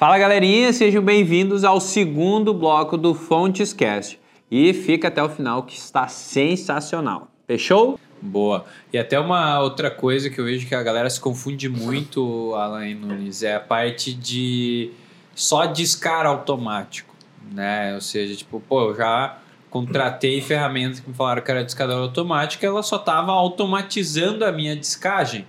Fala galerinha, sejam bem-vindos ao segundo bloco do Fontes Cast. E fica até o final que está sensacional. Fechou? Boa. E até uma outra coisa que eu vejo que a galera se confunde muito, Alan Nunes, é a parte de só discar automático, né? Ou seja, tipo, pô, eu já contratei ferramentas que me falaram que era discadora automática, ela só estava automatizando a minha discagem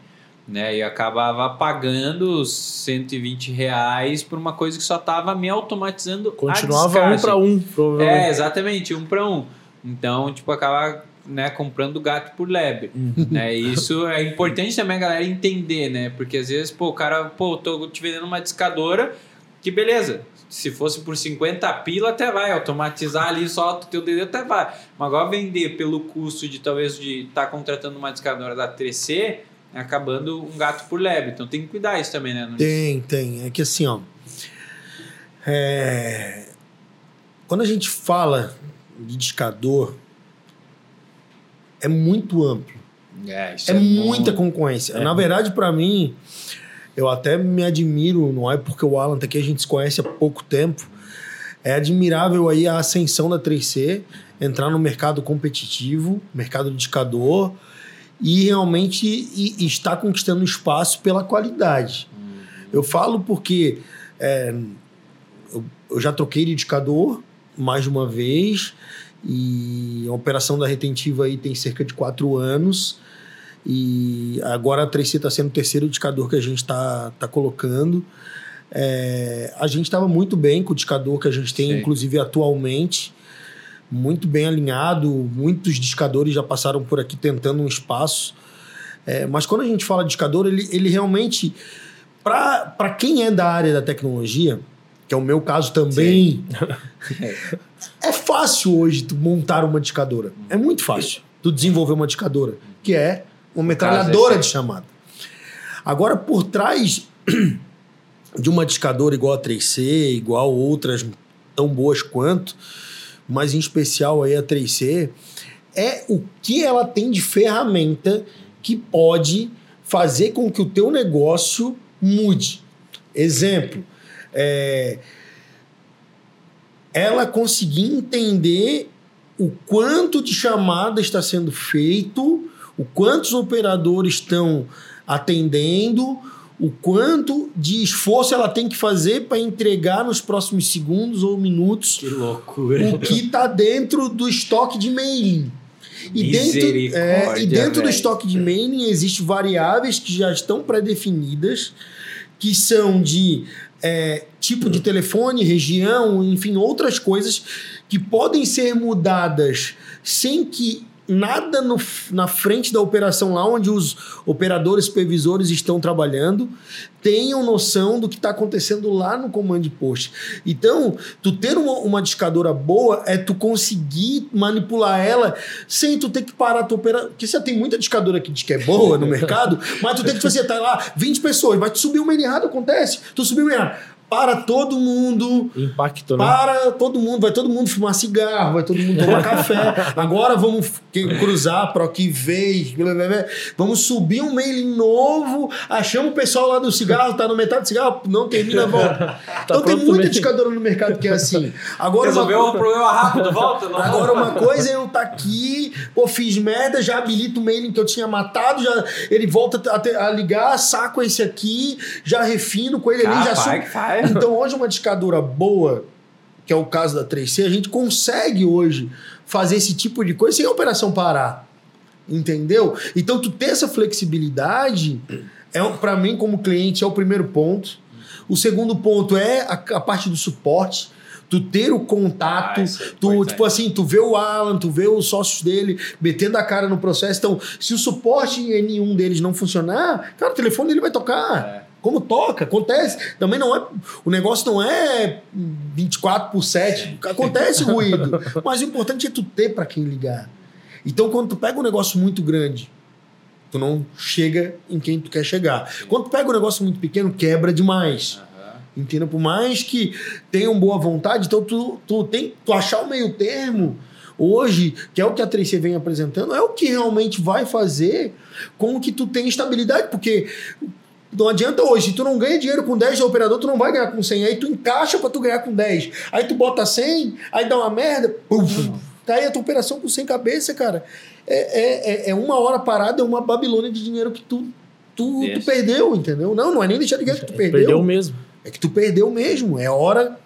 né? E acabava pagando 120 reais por uma coisa que só estava me automatizando Continuava um para um, provavelmente. É, exatamente, um para um. Então, tipo, acaba né, comprando gato por lebre. Uhum. né? Isso é importante também a galera entender, né? Porque às vezes, pô, o cara, pô, tô te vendendo uma discadora, que beleza. Se fosse por 50 pila, até vai. Automatizar ali só o teu dedo até vai. Mas agora vender pelo custo de talvez de estar tá contratando uma discadora da 3C, acabando um gato por lebre. Então tem que cuidar isso também, né? Tem, tem. É que assim, ó. É... Quando a gente fala de discador, é muito amplo. É, é, é muita concorrência. É. Na verdade, para mim, eu até me admiro, não é porque o Alan tá aqui, a gente se conhece há pouco tempo. É admirável aí a ascensão da 3C, entrar no mercado competitivo, mercado de discador, e realmente e, e está conquistando espaço pela qualidade. Uhum. Eu falo porque é, eu, eu, já troquei de indicador mais de uma vez e a operação da retentiva aí tem cerca de quatro anos e agora a 3C está sendo o terceiro indicador que a gente está tá colocando. É, a gente estava muito bem com o indicador que a gente tem, Sim. inclusive atualmente muito bem alinhado, muitos discadores já passaram por aqui tentando um espaço. É, mas quando a gente fala de discador, ele, ele realmente, para quem é da área da tecnologia, que é o meu caso também, é fácil hoje tu montar uma discadora. É muito fácil tu desenvolver uma discadora, que é uma metralhadora de chamada. Agora, por trás de uma discadora igual a 3C, igual outras tão boas quanto, mas em especial aí a 3C, é o que ela tem de ferramenta que pode fazer com que o teu negócio mude. Exemplo, é, ela conseguir entender o quanto de chamada está sendo feito, o quantos operadores estão atendendo, o quanto de esforço ela tem que fazer para entregar nos próximos segundos ou minutos que loucura. o que está dentro do estoque de mailing. E dentro, é, e dentro do estoque de mailing existem variáveis que já estão pré-definidas, que são de é, tipo de telefone, região, enfim, outras coisas que podem ser mudadas sem que nada no, na frente da operação, lá onde os operadores supervisores estão trabalhando, tenham noção do que está acontecendo lá no command post. Então, tu ter uma, uma discadora boa é tu conseguir manipular ela sem tu ter que parar a tua operação. Porque você tem muita discadora que diz que é boa no mercado, mas tu tem que fazer, tá lá, 20 pessoas, mas tu subiu meio errado, acontece. Tu subiu errado para todo mundo. Impacto, né? Para todo mundo. Vai todo mundo fumar cigarro, vai todo mundo tomar café. Agora vamos cruzar para o que veio. Vamos subir um mailing novo. Achamos o pessoal lá do cigarro, tá no metade do cigarro, não termina, volta. tá então tem muita indicadora no mercado que é assim. Agora Resolveu um problema rápido, volta. Não Agora uma coisa é eu tá aqui, pô, fiz merda, já habilito o mailing que eu tinha matado, já ele volta a, a ligar, saco esse aqui, já refino com ele ali, já subo. Então, hoje, uma discadora boa, que é o caso da 3C, a gente consegue hoje fazer esse tipo de coisa sem a operação parar. Entendeu? Então, tu ter essa flexibilidade, é para mim, como cliente, é o primeiro ponto. O segundo ponto é a, a parte do suporte tu ter o contato, ah, é tu, tipo assim, tu vê o Alan, tu vê os sócios dele metendo a cara no processo. Então, se o suporte em nenhum deles não funcionar, cara, o telefone dele vai tocar. É. Como toca, acontece. Também não é. O negócio não é 24 por 7. Acontece ruído. Mas o importante é tu ter para quem ligar. Então, quando tu pega um negócio muito grande, tu não chega em quem tu quer chegar. Quando tu pega um negócio muito pequeno, quebra demais. Uhum. Entenda? Por mais que tenham boa vontade, então tu, tu tem tu achar o meio termo hoje, que é o que a 3C vem apresentando, é o que realmente vai fazer com que tu tenha estabilidade, porque Não adianta hoje, se tu não ganha dinheiro com 10 de operador, tu não vai ganhar com 100. Aí tu encaixa pra tu ganhar com 10. Aí tu bota 100, aí dá uma merda, pum, tá aí a tua operação com 100 cabeça, cara. É, é, é- é uma hora parada, é uma Babilônia de dinheiro que tu, tu, tu perdeu, entendeu? Não, não é nem deixar de ganhar que tu perdeu. Perdeu mesmo. É que tu perdeu mesmo. É hora,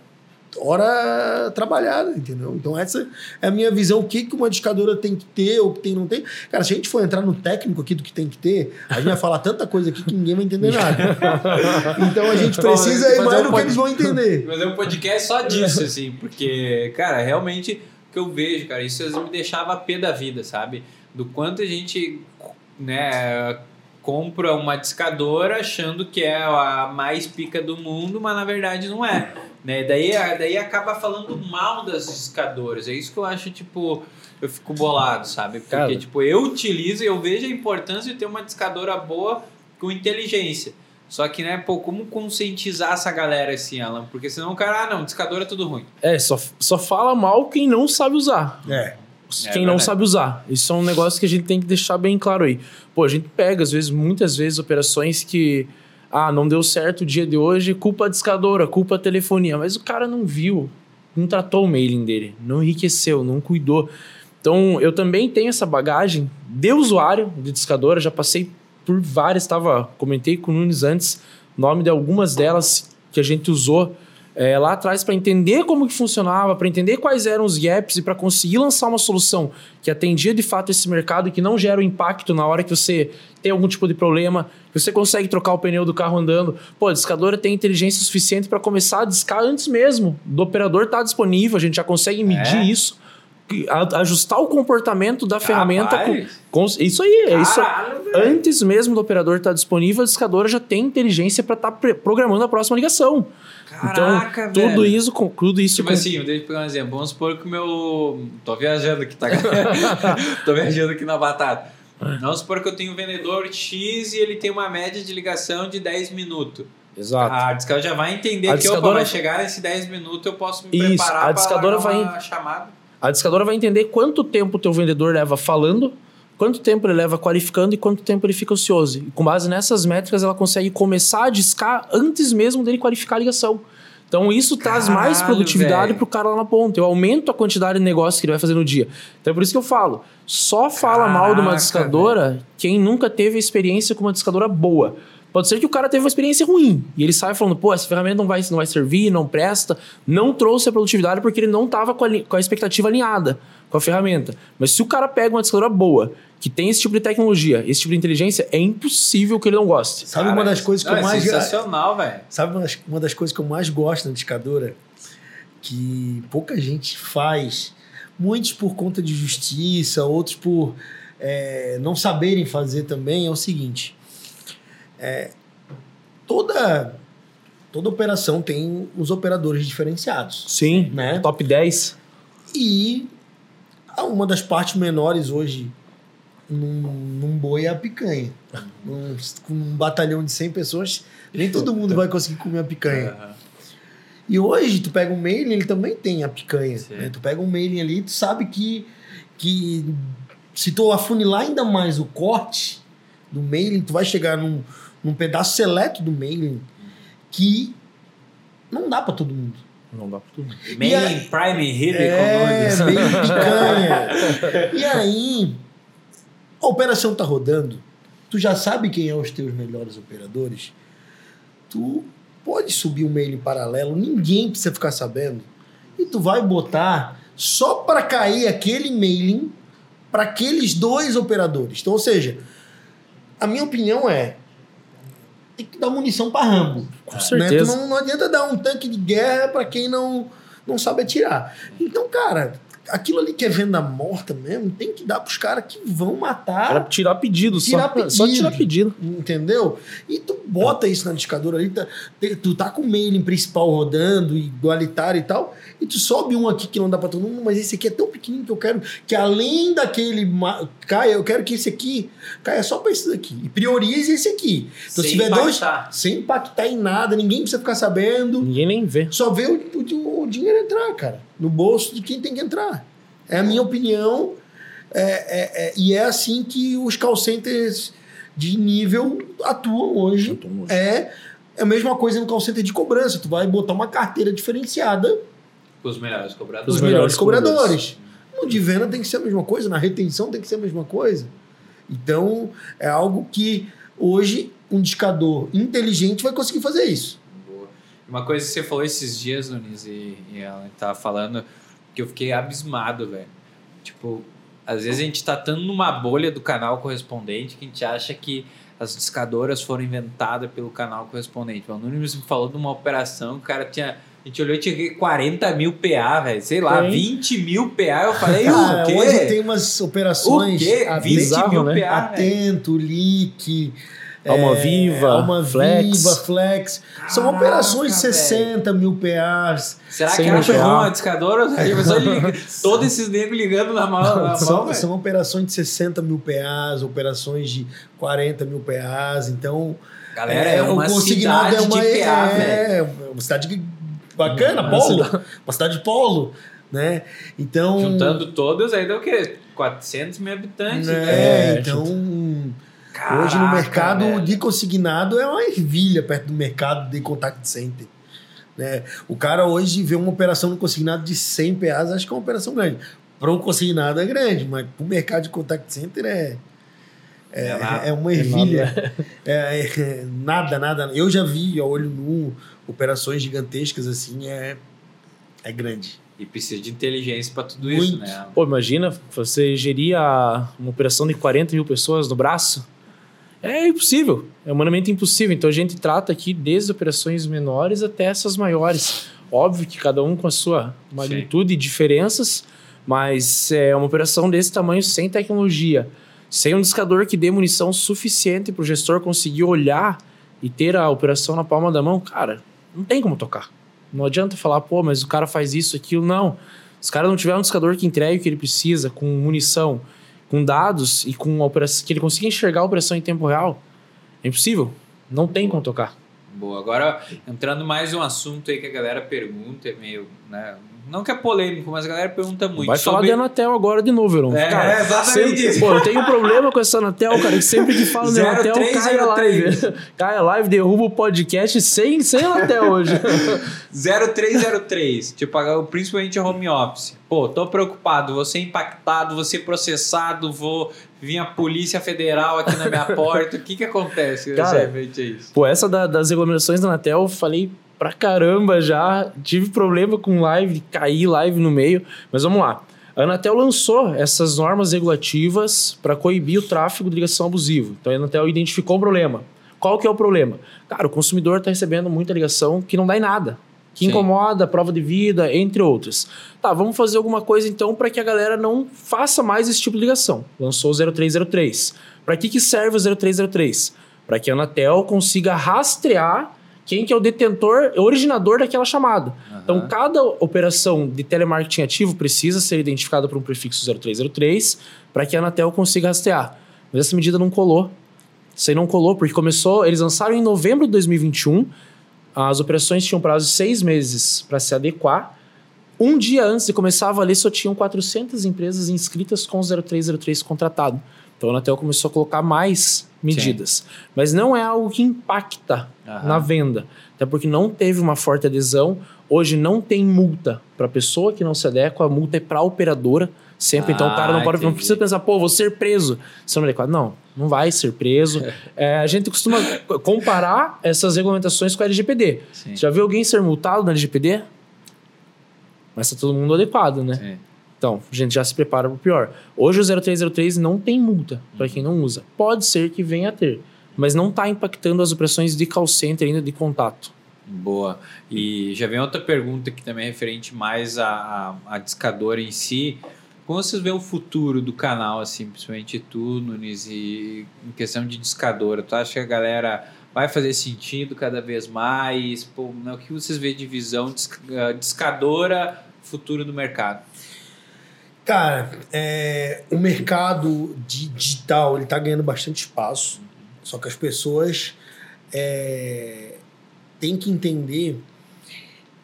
hora trabalhada, entendeu? Então essa é a minha visão. O que, que uma discadora tem que ter ou que tem não tem. Cara, se a gente for entrar no técnico aqui do que tem que ter, a gente vai falar tanta coisa aqui que ninguém vai entender nada. Então a gente precisa ir Fazer mais do que eles vão entender. Fazer um podcast só disso, assim, porque, cara, realmente o que eu vejo, cara, isso às vezes me deixava a pé da vida, sabe? Do quanto a gente, né, compra uma discadora achando que é a mais pica do mundo, mas na verdade não é. Né? Daí, daí acaba falando mal das discadoras. É isso que eu acho, tipo, eu fico bolado, sabe? Porque, Cara. tipo, eu utilizo e eu vejo a importância de ter uma discadora boa com inteligência. Só que, né, pô, como conscientizar essa galera assim, Alan? Porque senão o cara, ah, não, discadora é tudo ruim. É, só, só fala mal quem não sabe usar. É. quem não verdade. sabe usar. Isso é um negócio que a gente tem que deixar bem claro aí. Pô, a gente pega, às vezes, muitas vezes, operações que. Ah, não deu certo o dia de hoje, culpa a discadora, culpa a telefonia. Mas o cara não viu, não tratou o mailing dele, não enriqueceu, não cuidou. Então, eu também tenho essa bagagem de usuário de discadora, já passei por várias, tava, comentei com o Nunes antes, nome de algumas delas que a gente usou é, lá atrás para entender como que funcionava, para entender quais eram os gaps e para conseguir lançar uma solução que atendia de fato esse mercado e que não gera o impacto na hora que você tem algum tipo de problema, que você consegue trocar o pneu do carro andando. Pô, a discadora tem inteligência suficiente para começar a discar antes mesmo do operador estar disponível, a gente já consegue medir É? isso. Ajustar o comportamento da ferramenta. Com, com- isso aí, é isso. Antes mesmo do operador estar disponível, a discadora já tem inteligência para estar programando a próxima ligação. Caraca, então, tudo velho. isso, tudo isso Tipo com- assim, deixa eu pegar um exemplo. Vamos supor que o meu. Tô viajando aqui, tá? Tô viajando aqui na batata. Vamos supor que eu tenho um vendedor X e ele tem uma média de ligação de 10 minutos. Exato. A discadora já vai entender A que opa, discadora- vai chegar nesse 10 minutos, eu posso me Isso, preparar a discadora vai- chamada. A discadora vai entender quanto tempo o teu vendedor leva falando, quanto tempo ele leva qualificando e quanto tempo ele fica ocioso. E com base nessas métricas, ela consegue começar a discar antes mesmo dele qualificar a ligação. Então isso traz mais Caralho, produtividade velho. pro cara lá na ponta. Eu aumento a quantidade de negócio que ele vai fazer no dia. Então é por isso que eu falo, só fala mal de uma Caraca, discadora quem nunca teve experiência com uma discadora boa. Pode ser que o cara teve uma experiência ruim e ele sai falando, pô, essa ferramenta não vai, não vai servir, não presta, não trouxe a produtividade porque ele não estava com, com a expectativa alinhada com a ferramenta. Mas se o cara pega uma discadora boa, que tem esse tipo de tecnologia, esse tipo de inteligência, é impossível que ele não goste. Sabe Cara, uma das coisas que não, eu é mais. sensacional, velho. Sabe uma das, uma das coisas que eu mais gosto na discadora? Que pouca gente faz. Muitos por conta de justiça, outros por é, não saberem fazer também. É o seguinte: é, toda, toda operação tem os operadores diferenciados. Sim, Né? top 10. E uma das partes menores hoje num, num boi é a picanha. Num, com um batalhão de 100 pessoas, nem todo mundo vai conseguir comer a picanha. Aham. E hoje, tu pega um mailing, ele também tem a picanha. Né? Tu pega um mailing ali, tu sabe que, que se tu afunilar ainda mais o corte do mailing, tu vai chegar num, num pedaço seleto do mailing que não dá pra todo mundo. Não dá pra tudo. Main E aí- Prime Hill, É, bem picanha. e aí, a operação tá rodando, tu já sabe quem é os teus melhores operadores, tu pode subir um mail em paralelo, ninguém precisa ficar sabendo, e tu vai botar só para cair aquele mailing para aqueles dois operadores. Então, ou seja, a minha opinião é tem que dar munição para Rambo. Com Né? Tu certeza. Não, não adianta dar um tanque de guerra para quem não, não sabe atirar. Então, cara, aquilo ali que é venda morta mesmo, tem que dar pros caras que vão Era matar. tirar pedido, Tirar só, só pedido. tirar pedido. Entendeu? E tu bota isso na discadora ali, tá- tu tá com o mailing principal rodando, igualitário e tal, e tu sobe um aqui que não dá pra todo mundo, mas esse aqui é tão pequenininho que eu quero que além daquele caia, eu quero que esse aqui caia só pra esse daqui. E priorize esse aqui. Então, se Sem tiver dois, impactar. sem impactar em nada, ninguém precisa ficar sabendo. Ninguém nem vê. Só vê o, o- o dinheiro entrar, cara, no bolso de quem tem que entrar. É a minha opinião. é- é- é- e é assim que os call centers de nível atuam hoje. Atuam hoje. É, é a mesma coisa no call center de cobrança. Tu vai botar uma carteira diferenciada Com os melhores cobradores. Os melhores melhores cobradores. No de venda tem que ser a mesma coisa, na retenção tem que ser a mesma coisa. Então, é algo que hoje um discador inteligente vai conseguir fazer isso. Boa. Uma coisa que você falou esses dias, Nunes, e, e ela tava falando, que eu fiquei abismado, velho. Tipo, às vezes a gente tá tanto numa bolha do canal correspondente que a gente acha que as discadoras foram inventadas pelo canal correspondente. O Nunes me falou de uma operação que o cara tinha. A gente olhou e tinha 40 mil PA, velho. Sei lá, Tem. 20 mil PA. Eu falei, Cara, o quê? hoje tem umas o operações. quê? a- 20 bizarro, mil né? PA. Atento, Leak. Alma é, Viva, Alma Flex. Viva, Flex. São Caraca, operações de velho. 60 mil PAs. Será que acha PA. bom a discadora? Liga, todos esses negros ligando na mão. Na São, são operações de 60 mil PAs, operações de 40 mil PAs. Então, Galera, é, uma o consignado cidade de PA, velho. é, uma cidade bacana, Uma polo. cidade- Uma cidade polo, né? Então, Juntando todos, aí dá o quê? 400 mil habitantes. né? É, então, Caraca, hoje no mercado velho. de consignado é uma ervilha perto do mercado de contact center. Né? O cara hoje vê uma operação no consignado de 100 PAs, acho que é uma operação grande. Para um consignado é grande, mas para o mercado de contact center é, é, É é uma ervilha. É, é, nada, nada. Eu já vi a olho nu operações gigantescas assim, é, é grande. E precisa de inteligência pra tudo Muito. isso, né? Pô, imagina, você gerir a- uma operação de 40 mil pessoas no braço. É impossível, é humanamente impossível. Então a gente trata aqui desde operações menores até essas maiores. Óbvio que cada um com a sua magnitude e diferenças, mas é uma operação desse tamanho sem tecnologia, sem um discador que dê munição suficiente para o gestor conseguir olhar e ter a operação na palma da mão, cara, não tem como tocar. Não adianta falar, pô, mas o cara faz isso, aquilo, não. Se o cara não tiver um discador que entregue o que ele precisa, com munição, com dados e com operação, que ele consiga enxergar a operação em tempo real, é impossível. Não tem como tocar. Boa. Agora, entrando mais um assunto aí que a galera pergunta, é meio, né? Não que é polêmico, mas a galera pergunta muito. Vai falar sobre... de Anatel agora de novo, Verão. É, cara, é exatamente sempre- isso. Pô, eu tenho um problema com essa Anatel, cara, que sempre que fala de Anatel, cai a live. 0303. cai a live, derruba o podcast sem, sem Anatel hoje. 0303, tipo, principalmente home office. Pô, tô preocupado, vou ser impactado, vou ser processado, vou vir a Polícia Federal aqui na minha porta. O que que acontece Cara, a isso? Pô, essa da- das regulamentações da Anatel, eu falei pra caramba já. Tive problema com live, caí live no meio. Mas vamos lá. A Anatel lançou essas normas regulativas para coibir o tráfego de ligação abusivo. Então a Anatel identificou o problema. Qual que é o problema? Cara, o consumidor está recebendo muita ligação que não dá em nada. Que Sim. incomoda, prova de vida, entre outras. Tá, vamos fazer alguma coisa então para que a galera não faça mais esse tipo de ligação. Lançou o 0303. Para que, que serve o 0303? Para que a Anatel consiga rastrear quem que é o detentor, originador daquela chamada. Então, Aham. cada operação de telemarketing ativo precisa ser identificada por um prefixo 0303 para que a Anatel consiga rastrear. Mas essa medida não colou. Isso aí não colou, porque começou. Eles lançaram em novembro de 2021. As operações tinham prazo de seis meses para se adequar. Um dia antes de começar a valer, só tinham 400 empresas inscritas com o 0303 contratado. Então a Anatel começou a colocar mais medidas. Mas não é algo que impacta Aham. na venda. Até porque não teve uma forte adesão. Hoje não tem multa para pessoa que não se adequa, a multa é para a operadora. Sempre, então o cara não, Ah, pode, não precisa pensar, pô, vou ser preso. Se não é adequado. Não, não vai ser preso. É, a gente costuma comparar essas regulamentações com a LGPD. Sim. Já viu alguém ser multado na LGPD? Mas tá todo mundo adequado, né? Sim. Então, a gente já se prepara para o pior. Hoje o 0303 não tem multa para quem não usa. Pode ser que venha a ter, mas não está impactando as operações de call center ainda de contato. Boa. E já vem outra pergunta que também é referente mais à, à, à discadora em si. Como vocês veem o futuro do canal, assim, principalmente tu, Nunes, e em questão de discadora? Tu acha que a galera vai fazer sentido cada vez mais? Pô, né, o que vocês veem de visão ah, discadora, futuro do mercado? Cara, é, o mercado digital ele tá ganhando bastante espaço, só que as pessoas é, têm que entender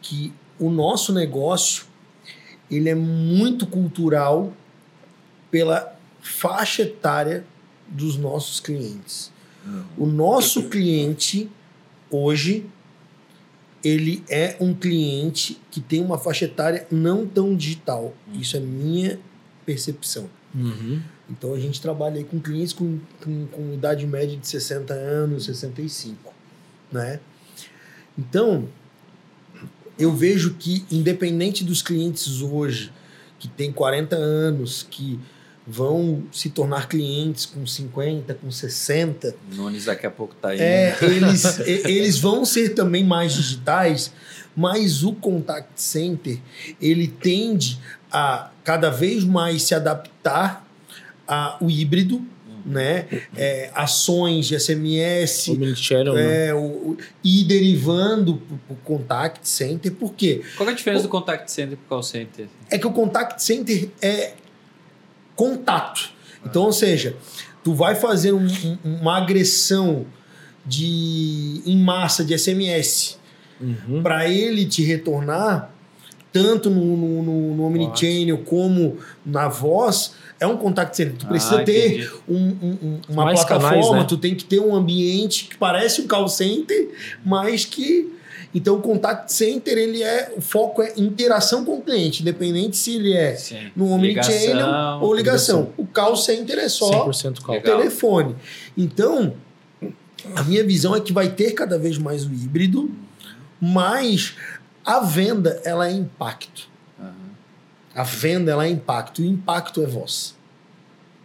que o nosso negócio ele é muito cultural pela faixa etária dos nossos clientes. O nosso cliente hoje ele é um cliente que tem uma faixa etária não tão digital. Isso é minha percepção. Uhum. Então a gente trabalha aí com clientes com, com, com idade média de 60 anos, 65, né? Então, eu vejo que independente dos clientes hoje que têm 40 anos, que vão se tornar clientes com 50, com 60, Nunes daqui a pouco tá aí. é, eles, e- eles vão ser também mais digitais, mas o contact center ele tende a cada vez mais se adaptar ao híbrido, né? É, ações de SMS, Omnichannel, né? é, o, o- e derivando para o contact center, por quê? Qual que é a diferença do contact center pro call center? é que o contact center é contato. Então, ou seja, tu vai fazer um- um- uma agressão de em massa de SMS Uhum. para ele te retornar tanto no, no, no, no Omnichannel como na voz é um contact center. Tu precisa Ah, ter um- um- uma Mais plataforma, canais, né? tu tem que ter um ambiente que parece um call center, mas que então o contact center ele é o foco é interação com o cliente, independente se ele é Sim. no Omnichannel Ligação, ou ligação. O call center é só 100% call. Telefone. Então, a minha visão é que vai ter cada vez mais o híbrido, mas a venda ela é impacto. Aham. A venda ela é impacto. E o impacto é voz.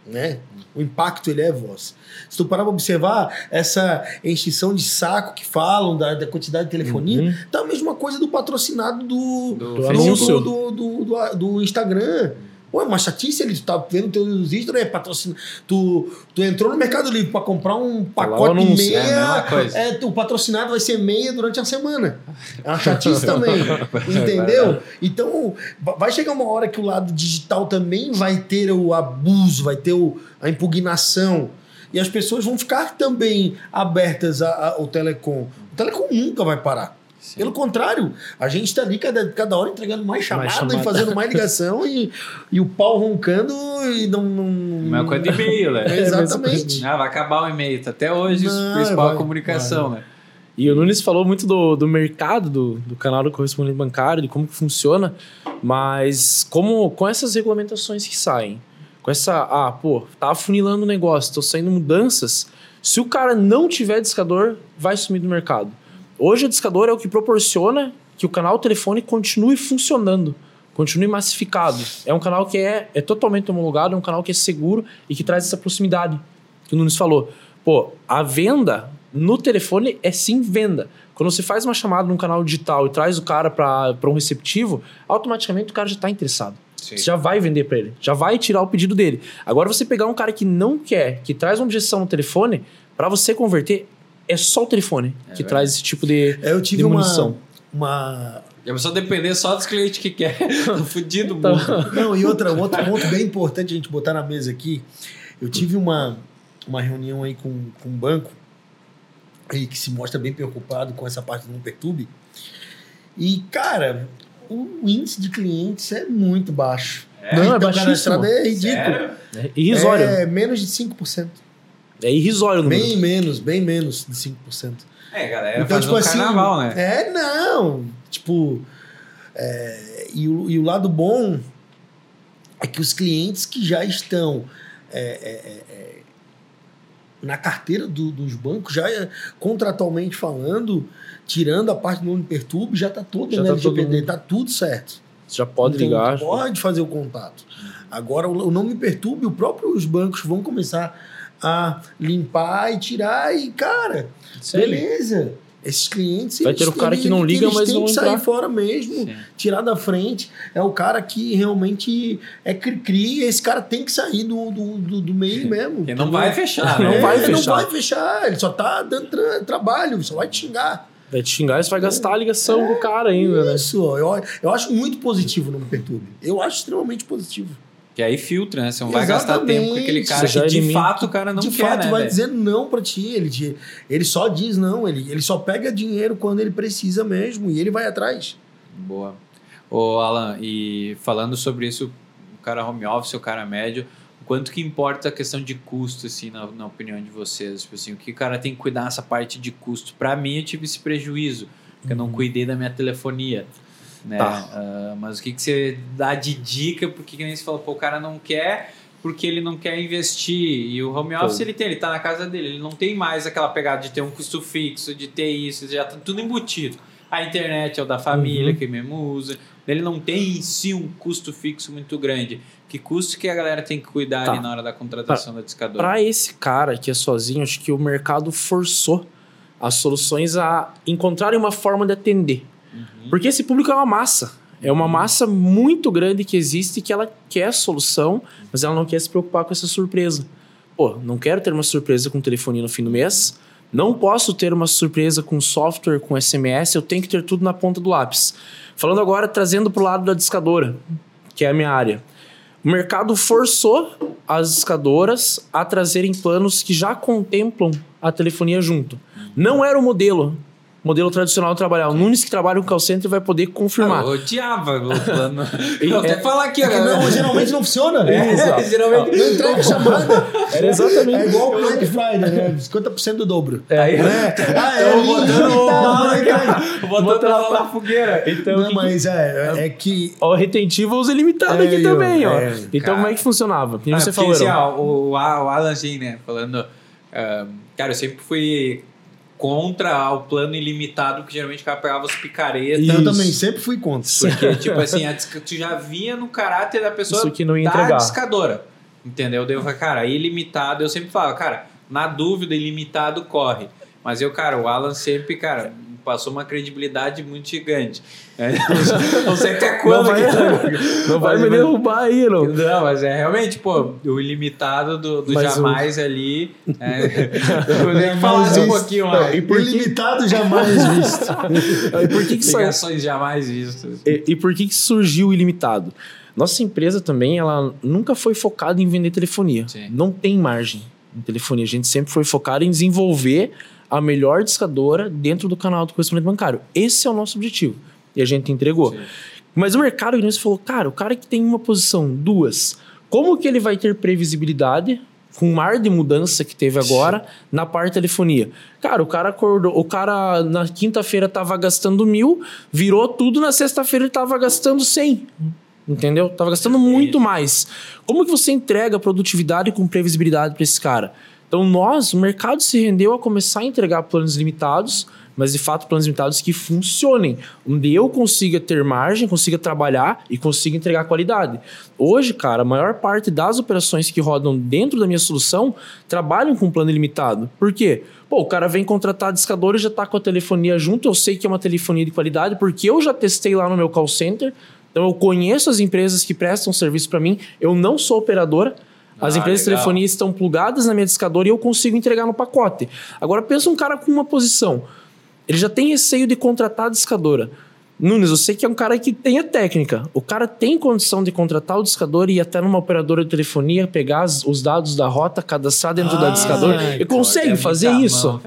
Né? O impacto ele é voz. Se tu parar para observar essa extinção de saco que falam da, da quantidade de telefonia, Uhum. tá a mesma coisa do patrocinado do, Do Do do, anúncio. do, do, do, do Instagram. Pô, é uma chatice, ele tá vendo teus stories, é patrocínio. Tu, tu entrou no Mercado Livre para comprar um pacote meia. É é, o patrocinado vai ser meia durante a semana. É uma chatice também. entendeu? Então, va- vai chegar uma hora que o lado digital também vai ter o abuso, vai ter o, a impugnação. E as pessoas vão ficar também abertas a- a- ao telecom. O telecom nunca vai parar. Sim. Pelo contrário, a gente está ali cada, cada hora entregando mais chamada, chamada. e fazendo mais ligação e, e o pau roncando e não. não Mesma coisa de e-mail, né? É, Exatamente. Ah, vai acabar o e-mail. Tá até hoje Não, o principal é a vai, comunicação, né? E o Nunes falou muito do, do mercado, do, do canal do correspondente bancário, de como que funciona, mas como com essas regulamentações que saem, com essa, ah, pô, tá afunilando o negócio, estão saindo mudanças, se o cara não tiver discador, vai sumir do mercado. Hoje o discador é o que proporciona que o canal telefone continue funcionando, continue massificado. É um canal que é, é totalmente homologado, é um canal que é seguro e que traz essa proximidade que o Nunes falou. Pô, a venda no telefone é sim venda. Quando você faz uma chamada num canal digital e traz o cara para um receptivo, automaticamente o cara já está interessado. Sim. Você já vai vender para ele, já vai tirar o pedido dele. Agora você pegar um cara que não quer, que traz uma objeção no telefone, para você converter é só o telefone que verdade. traz esse tipo de, É, Eu tive de uma, munição. uma. Já só depender só dos clientes que quer. Tá fudido Então, mundo. Não, e outra, outro ponto bem importante a gente botar na mesa aqui. Eu tive uma, uma reunião aí com, com um banco aí que se mostra bem preocupado com essa parte do Não Perturbe. E, cara, o índice de clientes é muito baixo. Não, é Então, baixíssimo. cadastrado é ridículo. Sério? É irrisório. É, É menos de 5%. Irrisório o número. Bem menos, bem menos de 5%. É, galera, Então, faz tipo um assim. carnaval, né? É, não. Tipo. é, e, o, e o lado bom é que os clientes que já estão é, é, é, é, na carteira do- dos bancos, já é, contratualmente falando, tirando a parte do nome perturbe, já está todo Já no tá todo LGPD, está tudo certo. Você já pode Então, ligar. Pode fazer o contato. Agora, o o não me perturbe, os próprios bancos vão começar a limpar e tirar e, cara, Sério? beleza. Esses clientes. Vai eles ter o cara que não liga, eles mas têm vão que sair entrar. fora mesmo, Sim. tirar da frente. É o cara que realmente é cri-cri. Esse cara tem que sair do, do, do, do meio mesmo. Porque não vai fechar, Não né? É, vai Não fechar. vai fechar. Ele só tá dando tra- trabalho, só vai te xingar. Vai te xingar e você vai gastar a ligação com o cara ainda, né? Isso, eu, eu acho muito positivo no Me Perturbe. Eu acho extremamente positivo. Que aí filtra, né? Você não vai gastar tempo com aquele cara que de fato o cara não de quer, fato, né? vai velho? dizer não pra ti. Ele, te- ele só diz não. Ele, ele só pega dinheiro quando ele precisa mesmo. E ele vai atrás. Boa. Ô, Alan, e falando sobre isso, o cara home office, o cara médio, quanto que importa a questão de custo, assim, na, na opinião de vocês? Tipo assim, o que o cara tem que cuidar nessa parte de custo? Para mim, eu tive esse prejuízo, porque eu não cuidei da minha telefonia. Né? Tá. Ah, mas o que, que você dá de dica? Porque que nem você falou, pô, o cara não quer porque ele não quer investir. E o home office Pô. ele tem, ele tá na casa dele, ele não tem mais aquela pegada de ter um custo fixo, de ter isso, já tá tudo embutido. A internet é o da família, que mesmo usa. Ele não tem em si um custo fixo muito grande. Que custo que a galera tem que cuidar Tá. ali na hora da contratação da discadora? Para esse cara que é sozinho, acho que o mercado forçou as soluções a encontrarem uma forma de atender. Porque esse público é uma massa. É uma massa muito grande que existe que ela quer solução, mas ela não quer se preocupar com essa surpresa. Pô, não quero ter uma surpresa com telefonia no fim do mês. Não posso ter uma surpresa com software, com SMS. Eu tenho que ter tudo na ponta do lápis. Falando agora, trazendo para o lado da discadora, que é a minha área. O mercado forçou as discadoras a trazerem planos que já contemplam a telefonia junto. Não era o modelo, modelo tradicional de trabalhar. O Nunes que trabalha com call center vai poder confirmar. Ah, eu odiava o plano. Até é- falar aqui, É que não, geralmente não funciona. É, geralmente. Não entrega chamada. Era exatamente. É igual o Black Friday, né? 50% do dobro. Aí- Né? Ah, é Tô botando o bala aqui, limitado. botando ela na fogueira. Então, Não, mas é, é que ó, o retentivo usa ilimitado É, aqui eu- também, ó. é, então, cara. como é que funcionava? E Ah, você falou, assim, ó, o, o Alan G, né, falando... ah, cara, eu sempre fui contra o plano ilimitado, que geralmente o cara pegava os picaretas. eu Isso. também sempre fui contra. Porque, tipo assim, a disca- tu já via no caráter da pessoa Isso que não ia da entregar. discadora. Entendeu? Daí eu falei, cara, ilimitado, eu sempre falava, cara, na dúvida, ilimitado corre. Mas eu, cara, o Alan sempre, cara, passou uma credibilidade muito gigante. É, não sei até Não quando. vai, que- não vai me derrubar aí, Heron. Não, mas é realmente, pô, o ilimitado do, do jamais ali. É, eu tenho que falar um pouquinho lá. E por que- Ilimitado jamais visto. E por que que? Ligações jamais vistas. E, e por que, que surgiu o ilimitado? Nossa empresa também, ela nunca foi focada em vender telefonia. Sim. Não tem margem em telefonia. A gente sempre foi focado em desenvolver a melhor discadora dentro do canal do correspondente bancário. Esse é o nosso objetivo. E a gente entregou. Sim. Mas o mercado, você falou, cara, o cara que tem uma posição, duas, como que ele vai ter previsibilidade com o mar de mudança que teve agora na parte de telefonia? Cara, o cara acordou, o cara na quinta-feira tava gastando mil, virou tudo, na sexta-feira ele tava gastando cem. Entendeu? Tava gastando muito mais. Como que você entrega produtividade com previsibilidade para esse cara? Então, nós, o mercado se rendeu a começar a entregar planos limitados, mas de fato planos limitados que funcionem, onde eu consiga ter margem, consiga trabalhar e consiga entregar qualidade. Hoje, cara, a maior parte das operações que rodam dentro da minha solução trabalham com plano ilimitado. Por quê? Pô, o cara vem contratar discador e já tá com a telefonia junto, eu sei que é uma telefonia de qualidade, porque eu já testei lá no meu call center, então eu conheço as empresas que prestam serviço para mim, eu não sou operadora, as Ah, empresas de legal. telefonia estão plugadas na minha discadora e eu consigo entregar no pacote. Agora pensa um cara com uma posição. Ele já tem receio de contratar a discadora. Nunes, eu sei que é um cara que tem a técnica. O cara tem condição de contratar o discador e ir até numa operadora de telefonia, pegar as- os dados da rota, cadastrar dentro da Ah, discadora. Ele consegue É fazer isso. mão.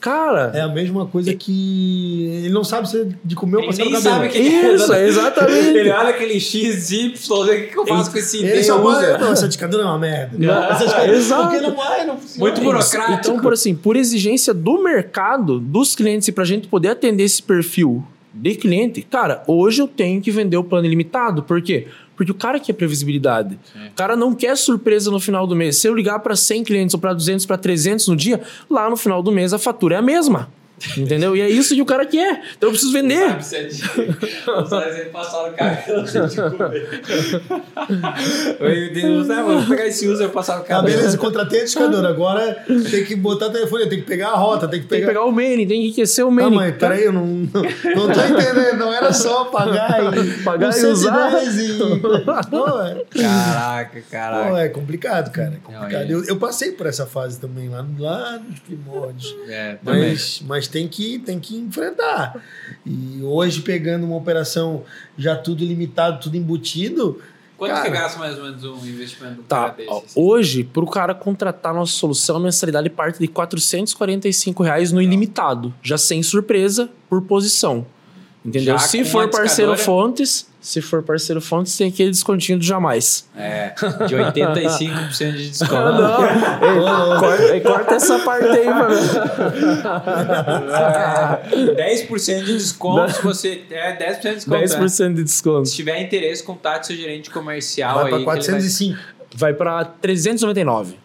Cara, É a mesma coisa que ele não sabe se é de comer ou Ele passar no nem cabelo. sabe que isso, exatamente. Ele olha aquele X, Y, o que, eu faço com esse Ele só Usa. não, essa é uma merda. Não, Essa exato. Porque não vai, não funciona. Muito burocrático. Então, por assim, por exigência do mercado, dos clientes, e pra gente poder atender esse perfil de cliente, cara, hoje eu tenho que vender o plano ilimitado. Por quê? Porque o cara quer previsibilidade. O cara não quer surpresa no final do mês. Se eu ligar para 100 clientes ou para 200, para 300 no dia, lá no final do mês a fatura é a mesma. Entendeu? E é isso que o cara quer. Então eu preciso vender. Sabe se é de... Não passar no cabelo de comer. Meu Deus, né? Vou pegar esse uso e passar no Ah, cabelo. beleza, contratei a discadora. Agora tem que botar telefone, tem que pegar a rota, tem que Tem que pegar. pegar o Mane, tem que enriquecer o Ah, Mane. mas peraí, eu não, não, não tô entendendo. Não era só pagar e. Pagar e usar. 110 e. Não, é, Caraca, pô, caraca. é complicado, cara. É complicado. Não, é. Eu, eu passei por essa fase também, lá, lá nos primórdios. É, também. Mas, mas tem, que, tem que enfrentar. E hoje, pegando uma operação já tudo limitado, tudo embutido. Quanto cara, que gasta mais ou menos um investimento Tá, assim? hoje, para o cara contratar nossa solução, a mensalidade parte de 445 reais no ilimitado, já sem surpresa, por posição. Entendeu? Já Se for parceiro? Fontes, Se for parceiro fontes, tem aquele descontinho do jamais. É, de 85% de desconto. Não, ei, corta, corta essa parte aí, mano. 10% de desconto se você. É, 10% de desconto. 10% de desconto. Se tiver interesse, contate seu gerente comercial Vai aí. pra que ele vai- 405. Vai pra 399.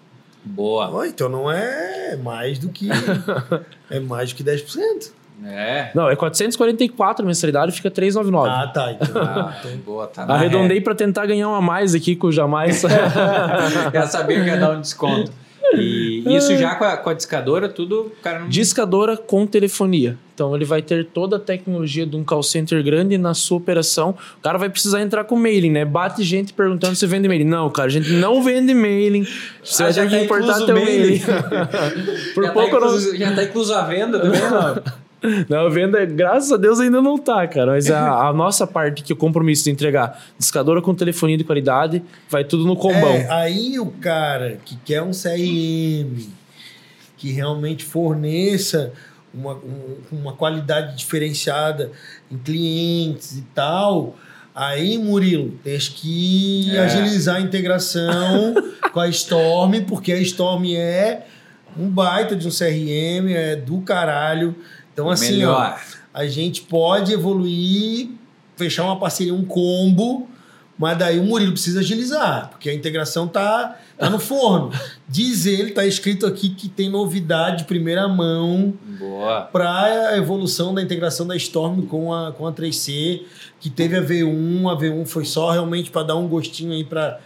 Boa. Ó, então não é mais do que. é mais do que 10%. É. Não, é 444 a mensalidade, fica 399. Ah, tá. Então, Ah, boa, tá Arredondei pra tentar ganhar uma a mais aqui com o jamais. Já sabia que ia dar um desconto. E isso já com a, com a discadora, tudo, o cara não. Discadora com telefonia. Então ele vai ter toda a tecnologia de um call center grande na sua operação. O cara vai precisar entrar com mailing, né? Bate gente perguntando se vende mailing. Não, cara, a gente não vende mailing. Você Ah, vai já ter que tá importar incluso teu o mailing. mailing. Por já, pouco tá eu não. incluso, já tá incluso a venda também, não? Não, a venda, graças a Deus, ainda não tá, cara. Mas a, a nossa parte, que o compromisso de entregar discadora com telefonia de qualidade, vai tudo no combão. É, aí o cara que quer um CRM, que realmente forneça uma, um- uma qualidade diferenciada em clientes e tal, aí, Murilo, tens que É. agilizar a integração com a Storm, porque a Storm é um baita de um CRM, é do caralho. Então, assim, ó, a gente pode evoluir, fechar uma parceria, um combo, mas daí o Murilo precisa agilizar, porque a integração tá, tá no forno. Diz ele, tá escrito aqui que tem novidade de primeira mão para a evolução da integração da Storm com a, com a 3C, que teve a V1, a V1 foi só realmente para dar um gostinho aí para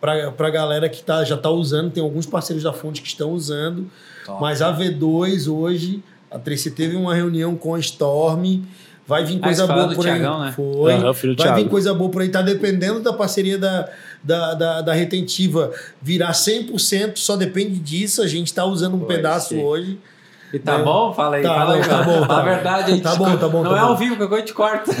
para a galera que tá, já está usando, tem alguns parceiros da fonte que estão usando, Top. mas a V2 hoje, a 3C teve uma reunião com a Storm, vai vir Ah, coisa boa por aí. Thiagão, né? Foi. Vai vir coisa boa por aí, tá dependendo da parceria da, da, da, da retentiva virar 100%, só depende disso, a gente está usando um Pode pedaço ser. hoje. E tá É. bom? Fala aí, Tá fala aí. tá bom, tá a bom. verdade aí. Tá bom, tá bom, Não tá é bom. ao vivo que eu te corto.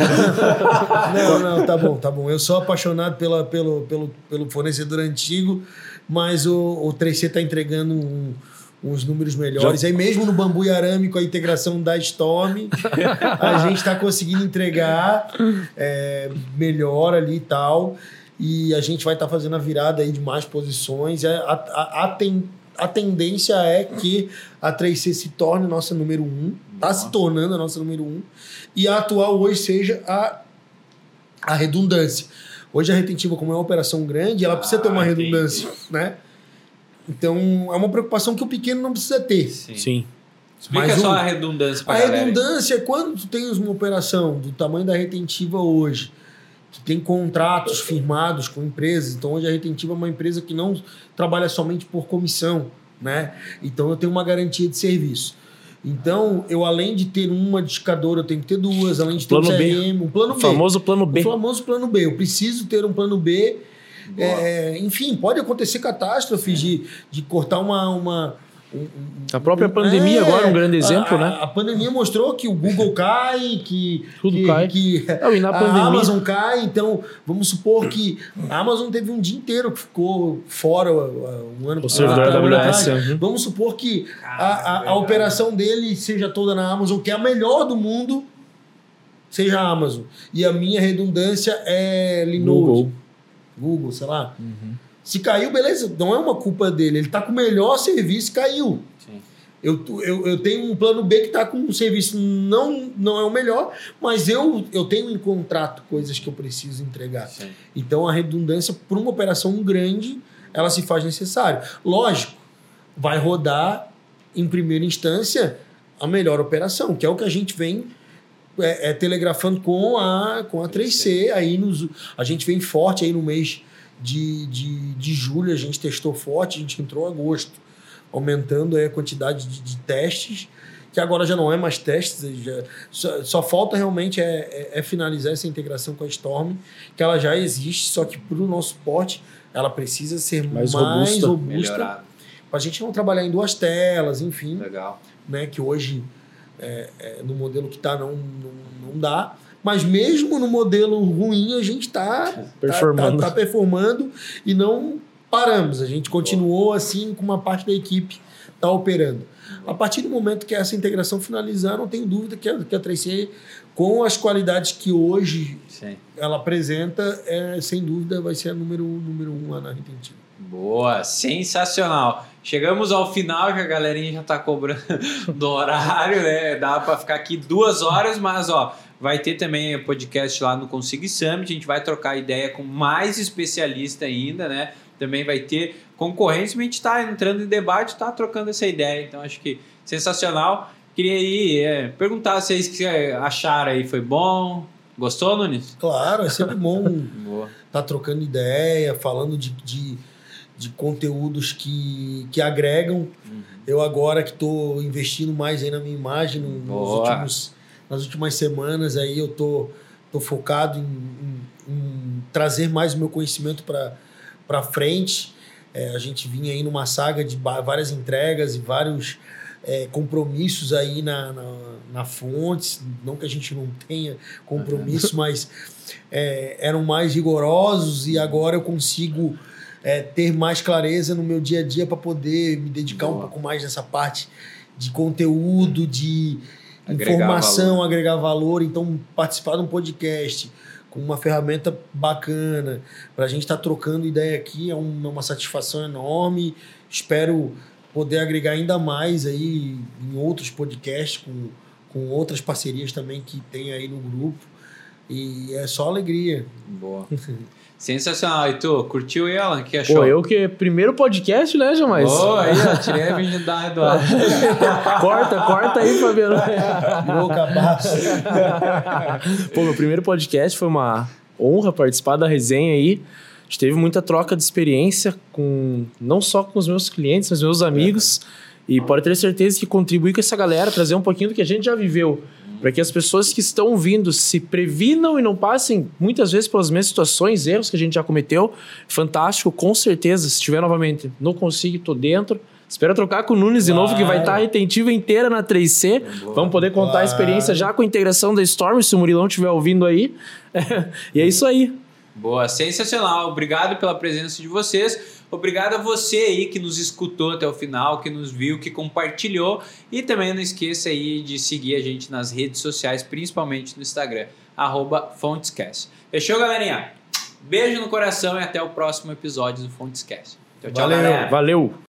Não, não, tá bom, tá bom. Eu sou apaixonado pela, pelo, pelo, pelo fornecedor antigo, mas o, o 3C está entregando um- uns números melhores. Aí mesmo no Bambu e Arame, com a integração da Storm, a gente está conseguindo entregar é, melhor ali e tal. E a gente vai estar fazendo a virada aí de mais posições. A, a, a, ten- a tendência é que a 3C se torne nossa número um, está se tornando a nossa número um, e a atual hoje seja a a redundância. Hoje a retentiva, como é uma operação grande, ela precisa ter uma Ah, redundância, né? Então, é uma preocupação que o pequeno não precisa ter. Sim. Sim. Explica Mais só um. a redundância pra A galera. redundância é quando tu tens uma operação do tamanho da retentiva hoje, que tem contratos firmados com empresas. Então, hoje a retentiva é uma empresa que não trabalha somente por comissão, né? Então, eu tenho uma garantia de serviço. Então, eu além de ter uma discadora, eu tenho que ter duas, além de ter Plano um B. CRM, um plano O B. famoso plano B. O famoso plano B. Eu preciso ter um plano B. Boa. É, enfim, pode acontecer catástrofes de, de cortar uma. uma um- A própria pandemia agora é um grande exemplo, a, né? A pandemia mostrou que o Google cai, que. Tudo que, cai. Que Não, e na a pandemia- Amazon cai, então vamos supor que a Amazon teve um dia inteiro que ficou fora um ano O servidor ano AWS, atrás. uhum. Vamos supor que a, Cara, a- a verdade. operação dele seja toda na Amazon, que é a melhor do mundo, seja a Amazon. E a minha redundância é Linode. Google. Google, sei lá. Se caiu, beleza, não é uma culpa dele. Ele tá com o melhor serviço caiu. Sim. Eu, eu, eu tenho um plano B que tá com um serviço não, não é o melhor, mas eu, eu tenho em contrato coisas que eu preciso entregar. Sim. Então a redundância, por uma operação grande, ela se faz necessária. Lógico, vai rodar em primeira instância a melhor operação, que é o que a gente vem é, é, telegrafando com a, com a 3C. Aí nos, a gente vem forte aí no mês de, de, de julho, a gente testou forte, a gente entrou em agosto, aumentando aí a quantidade de, de testes, que agora já não é mais testes, já, só, só falta realmente é, é- é finalizar essa integração com a Storm, que ela já existe, só que para o nosso porte ela precisa ser Mais mais, robusta. robusta, para a gente não trabalhar em duas telas, enfim Legal. né, que hoje é, é, no modelo que está não, não, não dá. Mas mesmo no modelo ruim, a gente está Performando. Tá, tá performando e não paramos. A gente continuou assim com uma parte da equipe tá operando. A partir do momento que essa integração finalizar, não tenho dúvida que a, que a 3C, com as qualidades que hoje Sim. ela apresenta, é, sem dúvida vai ser a número, número um lá na Retentiva. Boa, sensacional. Chegamos ao final, que a galerinha já tá cobrando do horário, né? Dá para ficar aqui duas horas, mas ó, vai ter também podcast lá no Consig Summit. A gente vai trocar ideia com mais especialista ainda, né? Também vai ter concorrentes, a gente está entrando em debate, está trocando essa ideia. Então acho que sensacional. Queria aí é, perguntar se vocês que acharam aí foi bom. Gostou, Nunes? Claro, é sempre bom Boa. tá trocando ideia, falando de, de, de conteúdos que, que agregam. Eu agora que estou investindo mais aí na minha imagem no- nos últimos, nas últimas semanas aí eu tô, tô focado em, em- em trazer mais o meu conhecimento para frente. É, a gente vinha aí numa saga de várias entregas e vários é, compromissos aí na, na, na Fontes. Não que a gente não tenha compromisso, mas é, eram mais rigorosos e agora eu consigo é, ter mais clareza no meu dia a dia para poder me dedicar um Boa. pouco mais nessa parte de conteúdo, de Agregar informação, agregar valor. Então, participar de um podcast com uma ferramenta bacana para a gente estar trocando ideia aqui é um- é uma satisfação enorme. Espero poder agregar ainda mais aí em outros podcasts com, com outras parcerias também que tem aí no grupo. E é só alegria. Boa. Sensacional. E tu, curtiu? O que achou? Pô, eu que primeiro podcast, né, jamais? Ô, aí, ó, tirei a virgindade do corta, corta aí, Fabiano. Virou cabaço. Pô, meu primeiro podcast foi uma honra participar da resenha aí. A gente teve muita troca de experiência com não só com os meus clientes, mas meus amigos. E pode ter certeza que contribuir com essa galera, trazer um pouquinho do que a gente já viveu. Para que as pessoas que estão vindo se previnam e não passem muitas vezes pelas mesmas situações, erros que a gente já cometeu. Fantástico, com certeza. Se tiver novamente, não consigo, tô dentro. Espero trocar com o Nunes de novo, que vai estar retentiva inteira na 3C. Vamos poder contar a Claro. experiência já com a integração da Storm, se o Murilão estiver ouvindo aí. e é isso aí. Boa, sensacional. Obrigado pela presença de vocês. Obrigado a você aí que nos escutou até o final, que nos viu, que compartilhou. E também não esqueça aí de seguir a gente nas redes sociais, principalmente no Instagram, arroba Fontescast. Fechou, galerinha? Beijo no coração e até o próximo episódio do Fontescast. Tchau, tchau, Valeu. galera. Valeu!